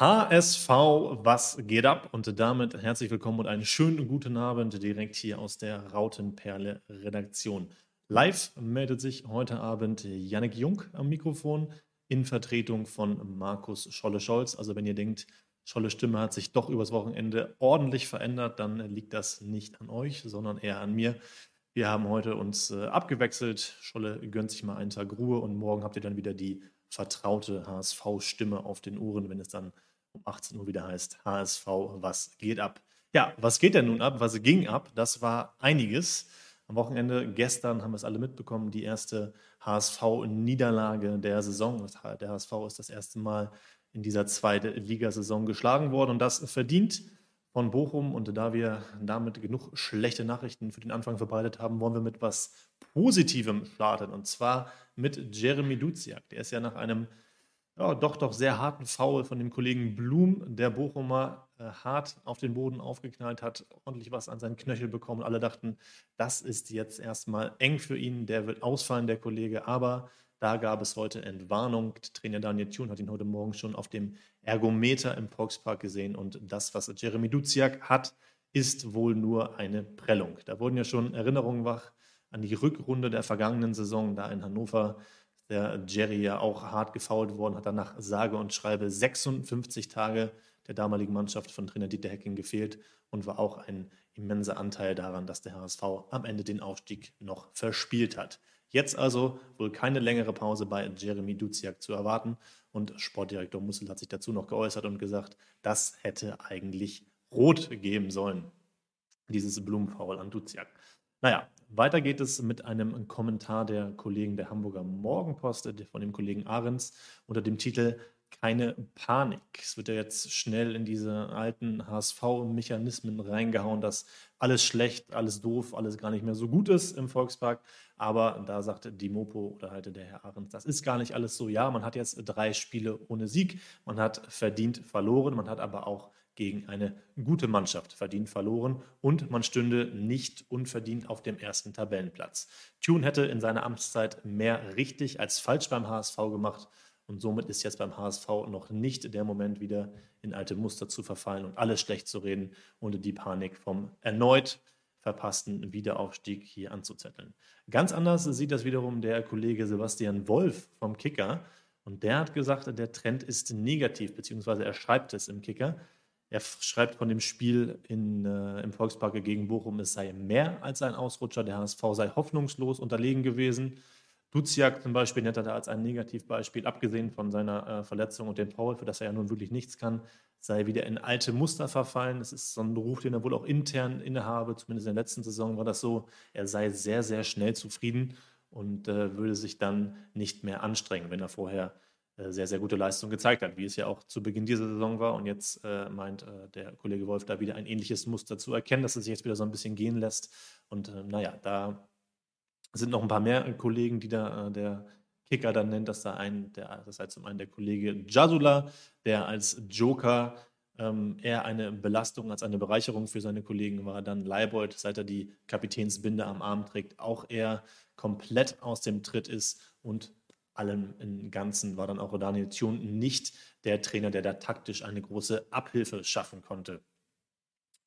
HSV, was geht ab? Und damit herzlich willkommen und einen schönen guten Abend direkt hier aus der Rautenperle Redaktion. Live meldet sich heute Abend Yannick Jung am Mikrofon in Vertretung von Markus Scholle-Scholz. Also wenn ihr denkt, Scholle Stimme hat sich doch übers Wochenende ordentlich verändert, dann liegt das nicht an euch, sondern eher an mir. Wir haben heute uns äh, abgewechselt. Scholle gönnt sich mal einen Tag Ruhe und morgen habt ihr dann wieder die vertraute HSV-Stimme auf den Ohren, wenn es dann um 18 Uhr wieder heißt HSV, was geht ab? Ja, was geht denn nun ab? Was ging ab? Das war einiges. Am Wochenende, gestern haben wir es alle mitbekommen, die erste HSV-Niederlage der Saison. Der HSV ist das erste Mal in dieser zweiten Ligasaison geschlagen worden und das verdient von Bochum. Und da wir damit genug schlechte Nachrichten für den Anfang verbreitet haben, wollen wir mit was Positivem starten. Und zwar mit Jeremy Duziak. Der ist ja nach einem ja, doch, doch sehr harten Foul von dem Kollegen Blum, der Bochumer äh, hart auf den Boden aufgeknallt hat, ordentlich was an seinen Knöchel bekommen. Alle dachten, das ist jetzt erstmal eng für ihn, der wird ausfallen, der Kollege. Aber da gab es heute Entwarnung. Trainer Daniel Thun hat ihn heute Morgen schon auf dem Ergometer im Volkspark gesehen. Und das, was Jeremy Duziak hat, ist wohl nur eine Prellung. Da wurden ja schon Erinnerungen wach an die Rückrunde der vergangenen Saison, da in Hannover der Jerry ja auch hart gefault worden, hat danach sage und schreibe 56 Tage der damaligen Mannschaft von Trainer Dieter Hecking gefehlt und war auch ein immenser Anteil daran, dass der HSV am Ende den Aufstieg noch verspielt hat. Jetzt also wohl keine längere Pause bei Jeremy Duziak zu erwarten und Sportdirektor Mussel hat sich dazu noch geäußert und gesagt, das hätte eigentlich rot geben sollen, dieses Blumenfaul an Duziak. Naja, weiter geht es mit einem Kommentar der Kollegen der Hamburger Morgenpost, von dem Kollegen Ahrens, unter dem Titel Keine Panik. Es wird ja jetzt schnell in diese alten HSV-Mechanismen reingehauen, dass alles schlecht, alles doof, alles gar nicht mehr so gut ist im Volkspark. Aber da sagte die Mopo oder halt der Herr Ahrens, das ist gar nicht alles so. Ja, man hat jetzt drei Spiele ohne Sieg, man hat verdient verloren, man hat aber auch gegen eine gute Mannschaft verdient verloren und man stünde nicht unverdient auf dem ersten Tabellenplatz. Thune hätte in seiner Amtszeit mehr richtig als falsch beim HSV gemacht und somit ist jetzt beim HSV noch nicht der Moment, wieder in alte Muster zu verfallen und alles schlecht zu reden und die Panik vom erneut verpassten Wiederaufstieg hier anzuzetteln. Ganz anders sieht das wiederum der Kollege Sebastian Wolf vom Kicker. Und der hat gesagt, der Trend ist negativ, beziehungsweise er schreibt es im Kicker. Er schreibt von dem Spiel in, äh, im Volkspark gegen Bochum, es sei mehr als ein Ausrutscher. Der HSV sei hoffnungslos unterlegen gewesen. Duziak zum Beispiel nennt er da als ein Negativbeispiel, abgesehen von seiner äh, Verletzung und dem Foul, für das er ja nun wirklich nichts kann, sei wieder in alte Muster verfallen. Das ist so ein Beruf, den er wohl auch intern innehabe. Zumindest in der letzten Saison war das so. Er sei sehr, sehr schnell zufrieden und äh, würde sich dann nicht mehr anstrengen, wenn er vorher äh, sehr, sehr gute Leistung gezeigt hat, wie es ja auch zu Beginn dieser Saison war. Und jetzt äh, meint äh, der Kollege Wolf da wieder ein ähnliches Muster zu erkennen, dass es sich jetzt wieder so ein bisschen gehen lässt. Und naja, da sind noch ein paar mehr Kollegen, die da äh, der Kicker dann nennt, dass da ein, der, das heißt zum einen der Kollege Jasula, der als Joker ähm, eher eine Belastung als eine Bereicherung für seine Kollegen war. Dann Leibold, seit er die Kapitänsbinde am Arm trägt, auch eher komplett aus dem Tritt ist und allem im Ganzen war dann auch Daniel Thune nicht der Trainer, der da taktisch eine große Abhilfe schaffen konnte.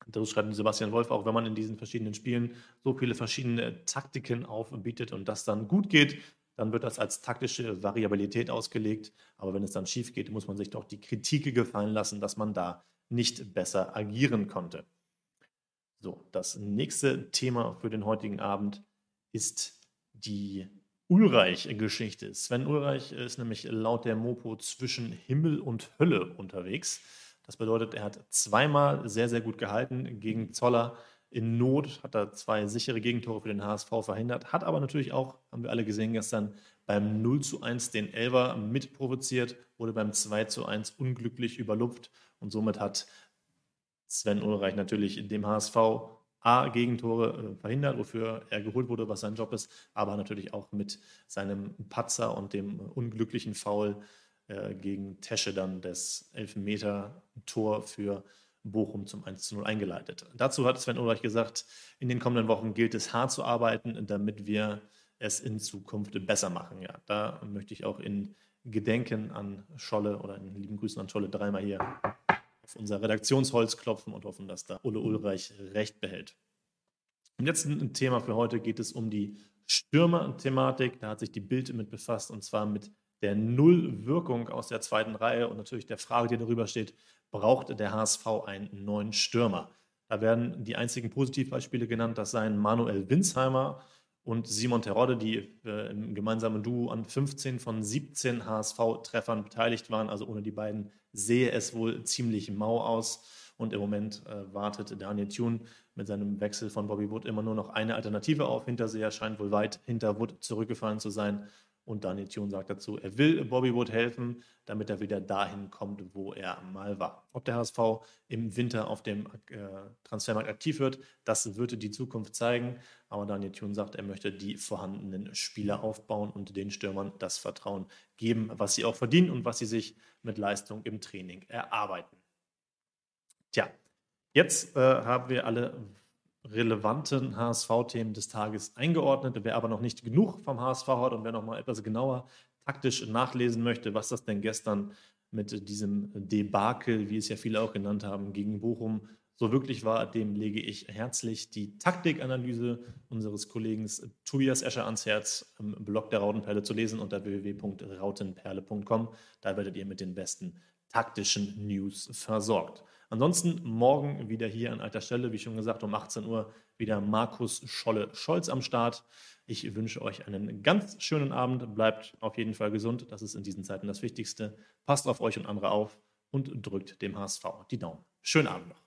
Das schreibt Sebastian Wolf auch, wenn man in diesen verschiedenen Spielen so viele verschiedene Taktiken aufbietet und das dann gut geht, dann wird das als taktische Variabilität ausgelegt. Aber wenn es dann schief geht, muss man sich doch die Kritik gefallen lassen, dass man da nicht besser agieren konnte. So, das nächste Thema für den heutigen Abend ist die Ulreich-Geschichte. Sven Ulreich ist nämlich laut der Mopo zwischen Himmel und Hölle unterwegs. Das bedeutet, er hat zweimal sehr, sehr gut gehalten gegen Zoller. In Not hat er zwei sichere Gegentore für den HSV verhindert, hat aber natürlich auch, haben wir alle gesehen gestern, beim 0 zu 1 den Elver mitprovoziert, wurde beim 2 zu 1 unglücklich überlupft und somit hat Sven Ulreich natürlich dem HSV A, Gegentore äh, verhindert, wofür er geholt wurde, was sein Job ist, aber natürlich auch mit seinem Patzer und dem unglücklichen Foul äh, gegen Tesche dann das Elfmeter-Tor für Bochum zum 1 zu 0 eingeleitet. Dazu hat Sven Ulreich gesagt, in den kommenden Wochen gilt es hart zu arbeiten, damit wir es in Zukunft besser machen. Ja, da möchte ich auch in Gedenken an Scholle oder in lieben Grüßen an Scholle dreimal hier auf unser Redaktionsholz klopfen und hoffen, dass da Ulle Ulreich recht behält. Im letzten Thema für heute geht es um die Stürmer-Thematik. Da hat sich die Bild mit befasst und zwar mit der Nullwirkung aus der zweiten Reihe und natürlich der Frage, die darüber steht, braucht der HSV einen neuen Stürmer? Da werden die einzigen Positivbeispiele genannt, das seien Manuel Winsheimer und Simon Terodde, die äh, im gemeinsamen Duo an 15 von 17 HSV-Treffern beteiligt waren. Also ohne die beiden sehe es wohl ziemlich mau aus. Und im Moment äh, wartet Daniel Thune mit seinem Wechsel von Bobby Wood immer nur noch eine Alternative auf. Hinterseher scheint wohl weit hinter Wood zurückgefallen zu sein. Und Daniel Thune sagt dazu, er will Bobby Wood helfen, damit er wieder dahin kommt, wo er mal war. Ob der HSV im Winter auf dem äh, Transfermarkt aktiv wird, das würde die Zukunft zeigen. Aber Daniel Thune sagt, er möchte die vorhandenen Spieler aufbauen und den Stürmern das Vertrauen geben, was sie auch verdienen und was sie sich mit Leistung im Training erarbeiten. Tja, jetzt äh, haben wir alle relevanten HSV-Themen des Tages eingeordnet. Wer aber noch nicht genug vom HSV hat und wer noch mal etwas genauer taktisch nachlesen möchte, was das denn gestern mit diesem Debakel, wie es ja viele auch genannt haben, gegen Bochum so wirklich war, dem lege ich herzlich die Taktikanalyse unseres Kollegen Tobias Escher ans Herz, im Blog der Rautenperle zu lesen unter www.rautenperle.com. Da werdet ihr mit den besten taktischen News versorgt. Ansonsten morgen wieder hier an alter Stelle, wie schon gesagt, um 18 Uhr wieder Markus Scholle-Scholz am Start. Ich wünsche euch einen ganz schönen Abend. Bleibt auf jeden Fall gesund. Das ist in diesen Zeiten das Wichtigste. Passt auf euch und andere auf und drückt dem HSV die Daumen. Schönen Abend noch.